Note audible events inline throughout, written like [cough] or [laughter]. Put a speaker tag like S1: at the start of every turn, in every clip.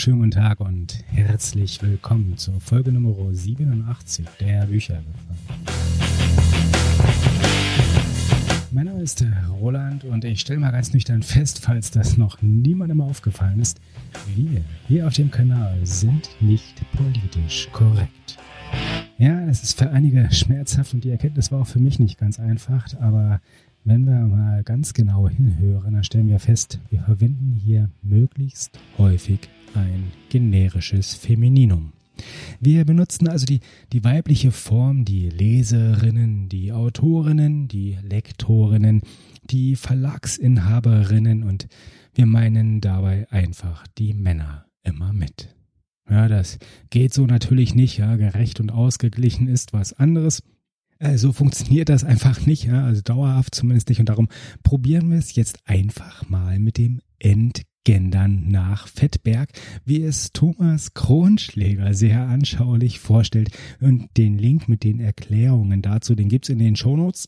S1: schönen guten Tag und herzlich willkommen zur Folge Nummer 87 der Bücher. Mein Name ist Roland und ich stelle mal ganz nüchtern fest, falls das noch niemandem aufgefallen ist, wir hier auf dem Kanal sind nicht politisch korrekt. Ja, es ist für einige schmerzhaft und die Erkenntnis war auch für mich nicht ganz einfach, aber wenn wir mal ganz genau hinhören, dann stellen wir fest, wir verwenden hier möglichst häufig ein generisches Femininum. Wir benutzen also die, die weibliche Form, die Leserinnen, die Autorinnen, die Lektorinnen, die Verlagsinhaberinnen und wir meinen dabei einfach die Männer immer mit. Ja, das geht so natürlich nicht, ja, gerecht und ausgeglichen ist was anderes. Äh, so funktioniert das einfach nicht, ja, also dauerhaft zumindest nicht. Und darum probieren wir es jetzt einfach mal mit dem Entgendern nach Fettberg, wie es Thomas Kronschläger sehr anschaulich vorstellt. Und den Link mit den Erklärungen dazu, den gibt's in den Shownotes.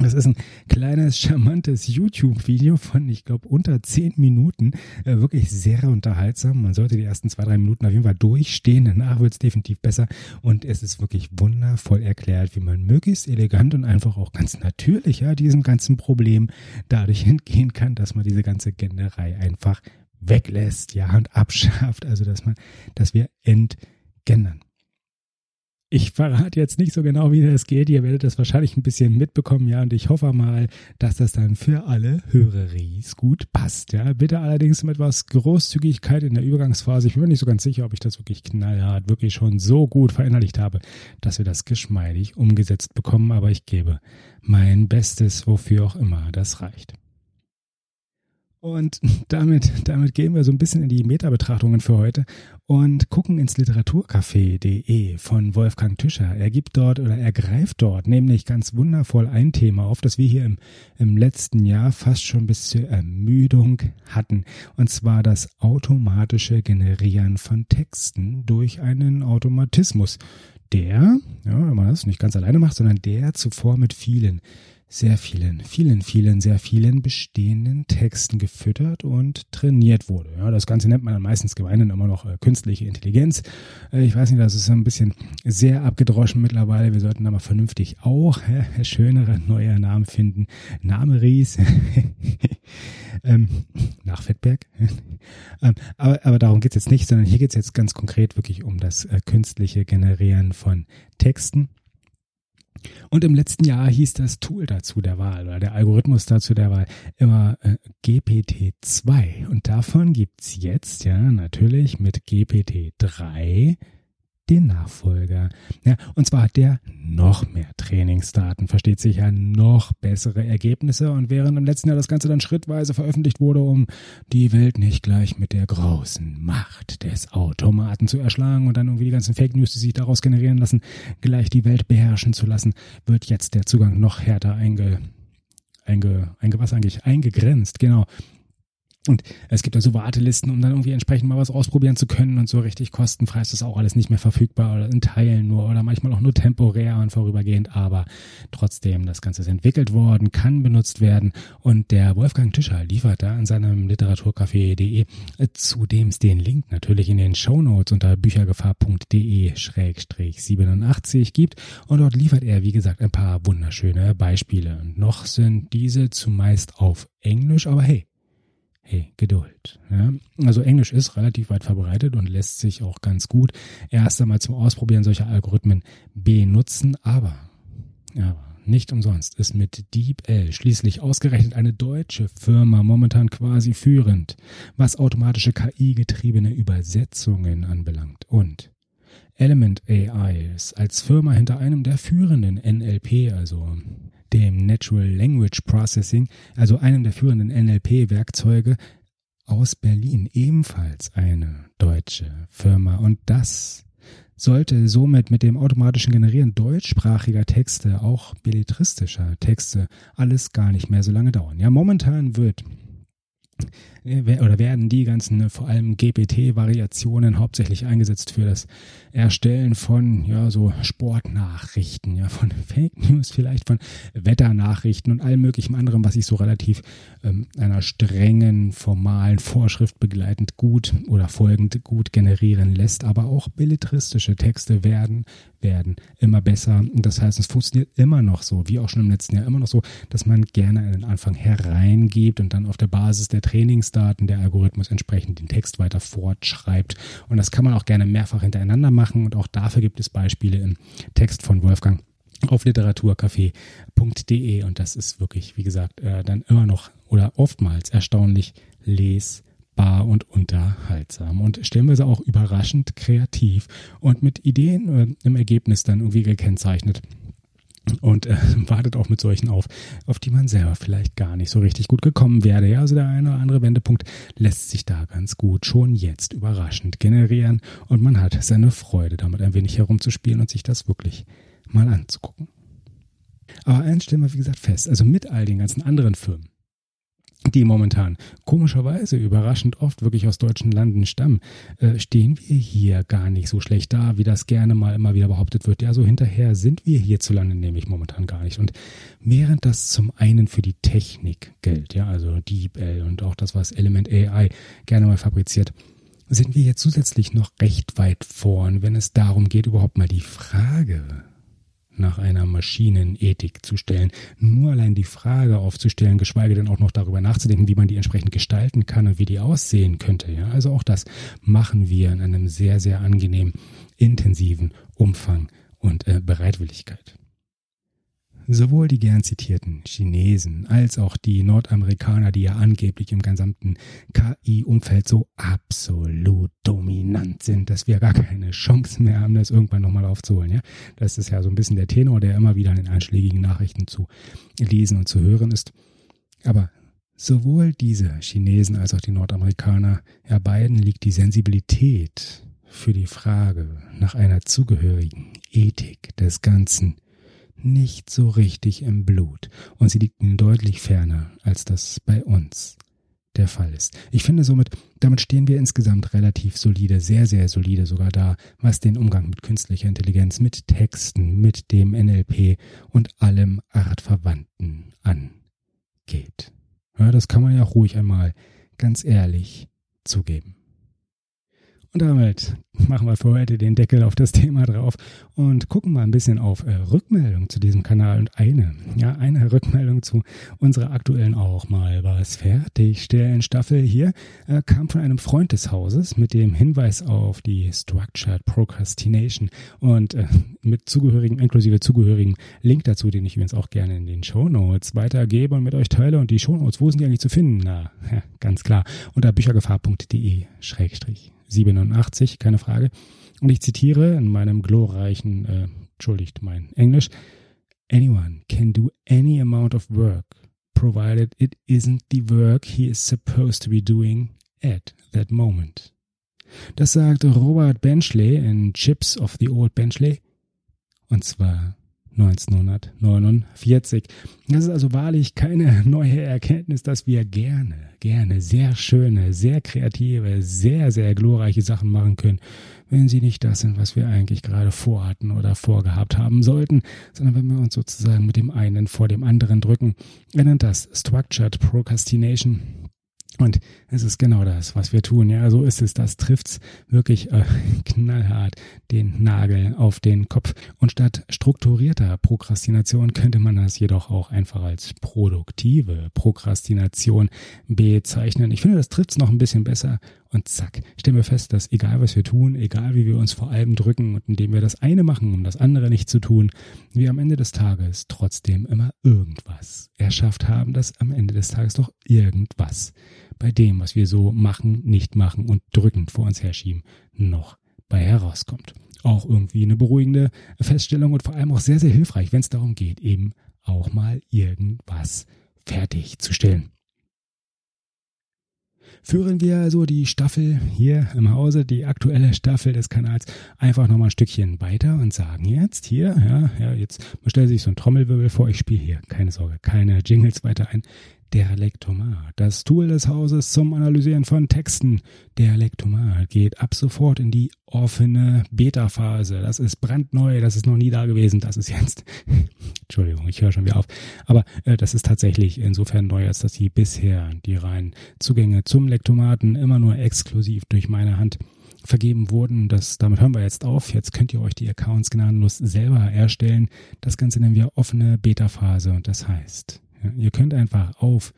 S1: Das ist ein kleines, charmantes YouTube-Video von, ich glaube, unter zehn Minuten. Äh, wirklich sehr unterhaltsam. Man sollte die ersten zwei, drei Minuten auf jeden Fall durchstehen. Danach wird es definitiv besser. Und es ist wirklich wundervoll erklärt, wie man möglichst elegant und einfach auch ganz natürlich ja, diesem ganzen Problem dadurch [laughs] entgehen kann, dass man diese ganze Genderei einfach weglässt, ja, und abschafft. Also, dass man, dass wir entgendern. Ich verrate jetzt nicht so genau, wie das geht. Ihr werdet das wahrscheinlich ein bisschen mitbekommen, ja. Und ich hoffe mal, dass das dann für alle Höreries gut passt, ja. Bitte allerdings mit etwas Großzügigkeit in der Übergangsphase. Ich bin mir nicht so ganz sicher, ob ich das wirklich knallhart, wirklich schon so gut verinnerlicht habe, dass wir das geschmeidig umgesetzt bekommen. Aber ich gebe mein Bestes, wofür auch immer das reicht. Und [laughs] damit, damit gehen wir so ein bisschen in die Metabetrachtungen für heute und gucken ins Literaturcafé.de von Wolfgang Tischer. Er gibt dort oder er greift dort nämlich ganz wundervoll ein Thema auf, das wir hier im, im letzten Jahr fast schon bis zur Ermüdung hatten. Und zwar das automatische Generieren von Texten durch einen Automatismus. Der, ja, wenn man das nicht ganz alleine macht, sondern der zuvor mit vielen sehr vielen, vielen, vielen, sehr vielen bestehenden Texten gefüttert und trainiert wurde. Ja, das Ganze nennt man dann meistens gemeinhin immer noch äh, künstliche Intelligenz. Äh, ich weiß nicht, das ist ein bisschen sehr abgedroschen mittlerweile. Wir sollten aber vernünftig auch äh, schönere neue Namen finden. Name Ries. [laughs] ähm, nach Fettberg. [laughs] ähm, aber, aber darum geht's jetzt nicht, sondern hier geht's jetzt ganz konkret wirklich um das äh, künstliche Generieren von Texten. Und im letzten Jahr hieß das Tool dazu der Wahl oder der Algorithmus dazu der Wahl immer äh, GPT-2. Und davon gibt's jetzt ja natürlich mit GPT-3 den Nachfolger. Ja, und zwar hat der noch mehr Trainingsdaten, versteht sich ja noch bessere Ergebnisse. Und während im letzten Jahr das Ganze dann schrittweise veröffentlicht wurde, um die Welt nicht gleich mit der großen Macht des Automaten zu erschlagen und dann irgendwie die ganzen Fake News, die sich daraus generieren lassen, gleich die Welt beherrschen zu lassen, wird jetzt der Zugang noch härter einge, einge, einge was eigentlich eingegrenzt. Genau. Und es gibt da so Wartelisten, um dann irgendwie entsprechend mal was ausprobieren zu können und so richtig kostenfrei ist das auch alles nicht mehr verfügbar oder in Teilen nur oder manchmal auch nur temporär und vorübergehend, aber trotzdem, das Ganze ist entwickelt worden, kann benutzt werden und der Wolfgang Tischer liefert da in seinem Literaturcafé.de äh, zudem den Link natürlich in den Shownotes unter büchergefahr.de-87 gibt und dort liefert er, wie gesagt, ein paar wunderschöne Beispiele. Noch sind diese zumeist auf Englisch, aber hey, hey, Geduld. Ja? Also Englisch ist relativ weit verbreitet und lässt sich auch ganz gut erst einmal zum Ausprobieren solcher Algorithmen benutzen, aber, aber nicht umsonst ist mit DeepL schließlich ausgerechnet eine deutsche Firma momentan quasi führend, was automatische KI-getriebene Übersetzungen anbelangt und Element AI ist als Firma hinter einem der führenden NLP, also dem Natural Language Processing, also einem der führenden NLP-Werkzeuge aus Berlin, ebenfalls eine deutsche Firma. Und das sollte somit mit dem automatischen Generieren deutschsprachiger Texte, auch belletristischer Texte, alles gar nicht mehr so lange dauern. Ja, momentan wird oder werden die ganzen äh, vor allem GPT-Variationen hauptsächlich eingesetzt für das Erstellen von ja so Sportnachrichten, ja von [laughs] Fake News, vielleicht von Wetternachrichten und allem möglichen anderen, was sich so relativ ähm, einer strengen formalen Vorschrift begleitend gut oder folgend gut generieren lässt. Aber auch belletristische Texte werden werden immer besser. Das heißt, es funktioniert immer noch so, wie auch schon im letzten Jahr, immer noch so, dass man gerne einen Anfang hereingibt und dann auf der Basis der Trainingsdaten der Algorithmus entsprechend den Text weiter fortschreibt. Und das kann man auch gerne mehrfach hintereinander machen. Und auch dafür gibt es Beispiele im Text von Wolfgang auf literaturcafé.de und das ist wirklich, wie gesagt, äh, dann immer noch oder oftmals erstaunlich lesbar bar und unterhaltsam. Und stellenweise auch überraschend kreativ und mit Ideen äh, im Ergebnis dann irgendwie gekennzeichnet und äh, [laughs] wartet auch mit solchen auf, auf die man selber vielleicht gar nicht so richtig gut gekommen wäre. Ja, also der eine oder andere Wendepunkt lässt sich da ganz gut schon jetzt überraschend generieren und man hat seine Freude damit ein wenig herumzuspielen und sich das wirklich mal anzugucken. Aber eins stellen wir, wie gesagt, fest, also mit all den ganzen anderen Firmen, die momentan komischerweise überraschend oft wirklich aus deutschen Landen stammen, äh, stehen wir hier gar nicht so schlecht da, wie das gerne mal immer wieder behauptet wird. Ja, so hinterher sind wir hierzulande nämlich momentan gar nicht. Und während das zum einen für die Technik gilt, ja, also DeepL und auch das, was Element AI gerne mal fabriziert, sind wir hier zusätzlich noch recht weit vorn, wenn es darum geht, überhaupt mal die Frage nach einer Maschinenethik zu stellen. Nur allein die Frage aufzustellen, geschweige denn auch noch darüber nachzudenken, wie man die entsprechend gestalten kann und wie die aussehen könnte. Ja, also auch das machen wir in einem sehr, sehr angenehmen, intensiven Umfang und äh, Bereitwilligkeit. Sowohl die gern zitierten Chinesen als auch die Nordamerikaner, die ja angeblich im gesamten KI-Umfeld so absolut dominant sind, dass wir gar keine Chance mehr haben, das irgendwann nochmal aufzuholen. Ja? Das ist ja so ein bisschen der Tenor, der immer wieder in den einschlägigen Nachrichten zu lesen und zu hören ist. Aber sowohl diese Chinesen als auch die Nordamerikaner, ja beiden liegt die Sensibilität für die Frage nach einer zugehörigen Ethik des Ganzen nicht so richtig im Blut und sie liegt ihnen deutlich ferner, als das bei uns der Fall ist. Ich finde somit, damit stehen wir insgesamt relativ solide, sehr, sehr solide sogar da, was den Umgang mit künstlicher Intelligenz, mit Texten, mit dem NLP und allem Artverwandten angeht. Ja, das kann man ja auch ruhig einmal ganz ehrlich zugeben. Und damit machen wir für heute den Deckel auf das Thema drauf und gucken mal ein bisschen auf äh, Rückmeldung zu diesem Kanal und eine, ja, eine Rückmeldung zu unserer aktuellen auch mal was fertigstellen. Staffel hier äh, kam von einem Freund des Hauses mit dem Hinweis auf die Structured Procrastination und äh, mit zugehörigen, inklusive zugehörigen Link dazu, den ich übrigens auch gerne in den Show Notes weitergebe und mit euch teile. Und die Show Notes, wo sind die eigentlich zu finden? Na, ja, ganz klar, unter büchergefahr.de schrägstrich 87, keine Frage. Und ich zitiere in meinem glorreichen, äh, entschuldigt mein Englisch, Anyone can do any amount of work, provided it isn't the work he is supposed to be doing at that moment. Das sagt Robert Benchley in Chips of the Old Benchley. Und zwar 1949. Das ist also wahrlich keine neue Erkenntnis, dass wir gerne, gerne sehr schöne, sehr kreative, sehr, sehr glorreiche Sachen machen können, wenn sie nicht das sind, was wir eigentlich gerade vorhatten oder vorgehabt haben sollten, sondern wenn wir uns sozusagen mit dem einen vor dem anderen drücken. Er nennt das Structured Procrastination. Und es ist genau das, was wir tun. Ja, so ist es. Das trifft's wirklich äh, [laughs] knallhart den Nagel auf den Kopf. Und statt strukturierter Prokrastination könnte man das jedoch auch einfach als produktive Prokrastination bezeichnen. Ich finde, das trifft's noch ein bisschen besser und zack, stellen wir fest, dass egal was wir tun, egal wie wir uns vor allem drücken und indem wir das eine machen, um das andere nicht zu tun, wir am Ende des Tages trotzdem immer irgendwas erschafft haben, dass am Ende des Tages doch irgendwas bei dem, was wir so machen, nicht machen und drückend vor uns herschieben, noch bei herauskommt. Auch irgendwie eine beruhigende Feststellung und vor allem auch sehr, sehr hilfreich, wenn es darum geht, eben auch mal irgendwas fertigzustellen führen wir also die Staffel hier im Hause, die aktuelle Staffel des Kanals, einfach nochmal ein Stückchen weiter und sagen jetzt hier, ja, ja, jetzt man stellt sich so ein Trommelwirbel vor, ich spiele hier, keine Sorge, keine Jingles weiter ein. Der Lektomat, das Tool des Hauses zum Analysieren von Texten. Der Lektomat geht ab sofort in die offene Beta-Phase. Das ist brandneu, das ist noch nie da gewesen, das ist jetzt. [laughs] Entschuldigung, ich höre schon wieder auf. Aber äh, das ist tatsächlich insofern neu, als dass die bisher die reinen Zugänge zum Lektomaten immer nur exklusiv durch meine Hand vergeben wurden. Das, damit hören wir jetzt auf. Jetzt könnt ihr euch die Accounts gnadenlos selber erstellen. Das Ganze nennen wir offene Beta-Phase und das heißt, ihr könnt einfach auf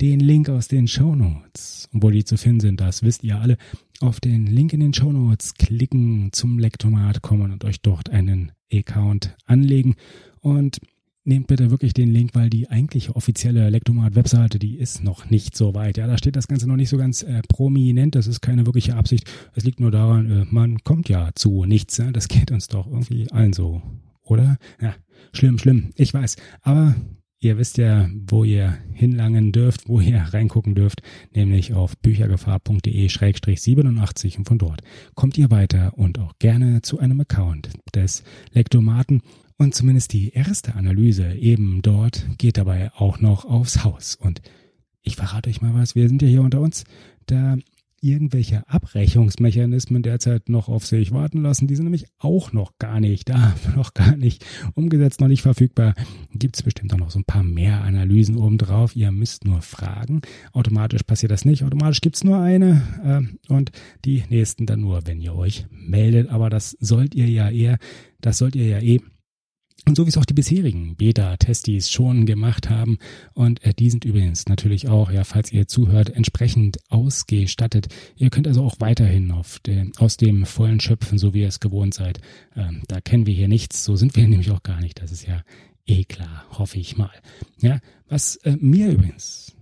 S1: den Link aus den Show Notes, wo die zu finden sind, das wisst ihr alle, auf den Link in den Show Notes klicken, zum Lektomat kommen und euch dort einen Account anlegen und nehmt bitte wirklich den Link, weil die eigentliche offizielle Lektomat-Webseite, die ist noch nicht so weit. Ja, da steht das Ganze noch nicht so ganz äh, prominent. Das ist keine wirkliche Absicht. Es liegt nur daran, äh, man kommt ja zu nichts. Ja? Das geht uns doch irgendwie allen so, oder? Ja, schlimm, schlimm. Ich weiß. Aber Ihr wisst ja, wo ihr hinlangen dürft, wo ihr [laughs] reingucken dürft, nämlich auf büchergefahr.de-87 und von dort kommt ihr weiter und auch gerne zu einem Account des Lektomaten und zumindest die erste Analyse eben dort geht dabei auch noch aufs Haus. Und ich verrate euch mal was, wir sind ja hier unter uns. Da irgendwelche Abrechnungsmechanismen derzeit noch auf sich warten lassen. Die sind nämlich auch noch gar nicht da, [laughs] noch gar nicht umgesetzt, noch nicht verfügbar. Gibt es bestimmt auch noch so ein paar mehr Analysen obendrauf. Ihr müsst nur fragen. Automatisch passiert das nicht. Automatisch gibt es nur eine äh, und die nächsten dann nur, wenn ihr euch meldet. Aber das sollt ihr ja eher, das sollt ihr ja eh und so wie es auch die bisherigen Beta-Testis schon gemacht haben. Und äh, die sind übrigens natürlich auch, ja, falls ihr zuhört, entsprechend ausgestattet. Ihr könnt also auch weiterhin auf den, aus dem vollen schöpfen, so wie ihr es gewohnt seid. Ähm, da kennen wir hier nichts. So sind wir [laughs] nämlich auch gar nicht. Das ist ja eh klar, hoffe ich mal. Ja, was äh, mir übrigens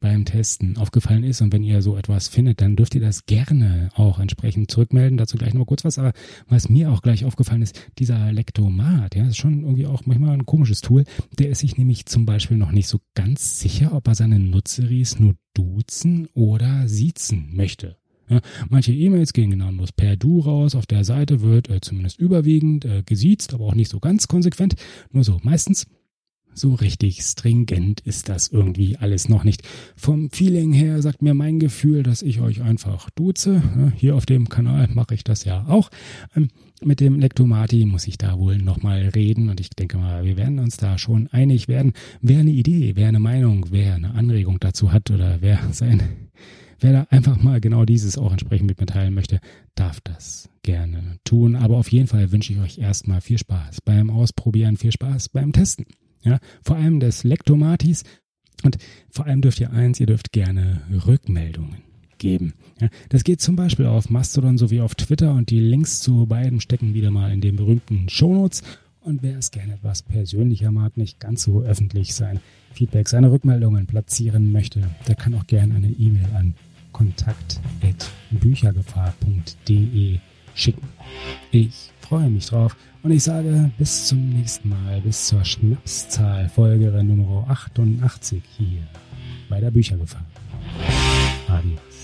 S1: beim Testen aufgefallen ist. Und wenn ihr so etwas findet, dann dürft ihr das gerne auch entsprechend zurückmelden. Dazu gleich noch mal kurz was. Aber was mir auch gleich aufgefallen ist, dieser Lektomat, ja, ist schon irgendwie auch manchmal ein komisches Tool. Der ist sich nämlich zum Beispiel noch nicht so ganz sicher, ob er seine Nutzeries nur duzen oder siezen möchte. Ja, manche E-Mails gehen genau nur per Du raus. Auf der Seite wird äh, zumindest überwiegend äh, gesiezt, aber auch nicht so ganz konsequent. Nur so meistens. So richtig stringent ist das irgendwie alles noch nicht. Vom Feeling her sagt mir mein Gefühl, dass ich euch einfach duze. Hier auf dem Kanal mache ich das ja auch. Ähm, mit dem Lektomati muss ich da wohl nochmal reden und ich denke mal, wir werden uns da schon einig werden. Wer eine Idee, wer eine Meinung, wer eine Anregung dazu hat oder wer sein, wer da einfach mal genau dieses auch entsprechend mit mir teilen möchte, darf das gerne tun. Aber auf jeden Fall wünsche ich euch erstmal viel Spaß beim Ausprobieren, viel Spaß beim Testen. Ja, vor allem des Lektomatis. Und vor allem dürft ihr eins, ihr dürft gerne Rückmeldungen geben. Ja, das geht zum Beispiel auf Mastodon sowie auf Twitter und die Links zu beiden stecken wieder mal in den berühmten Shownotes. Und wer es gerne etwas persönlicher mag, nicht ganz so öffentlich sein Feedback, seine Rückmeldungen platzieren möchte, der kann auch gerne eine E-Mail an kontakt.büchergefahr.de schicken. Ich freue mich drauf und ich sage bis zum nächsten Mal, bis zur Schnapszahl Folge Nummer 88 hier bei der Büchergefahr. Adios.